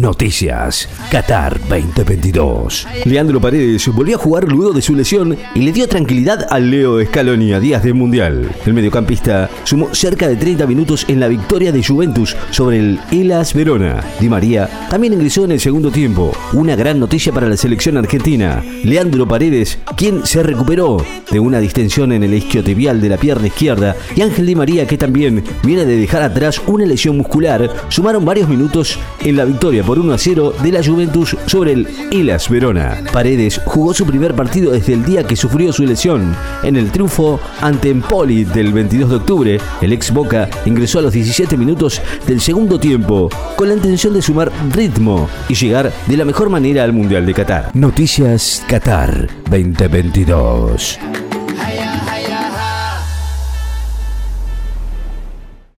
Noticias Qatar 2022. Leandro Paredes volvió a jugar luego de su lesión y le dio tranquilidad al Leo Scaloni a días del Mundial. El mediocampista sumó cerca de 30 minutos en la victoria de Juventus sobre el Elas Verona. Di María también ingresó en el segundo tiempo. Una gran noticia para la selección argentina. Leandro Paredes, quien se recuperó de una distensión en el isquiotibial de la pierna izquierda, y Ángel Di María, que también viene de dejar atrás una lesión muscular, sumaron varios minutos en la victoria por 1 a 0 de la Juventus sobre el Ilas Verona. Paredes jugó su primer partido desde el día que sufrió su lesión. En el triunfo ante Empoli del 22 de octubre, el ex Boca ingresó a los 17 minutos del segundo tiempo con la intención de sumar ritmo y llegar de la mejor manera al Mundial de Qatar. Noticias Qatar 2022.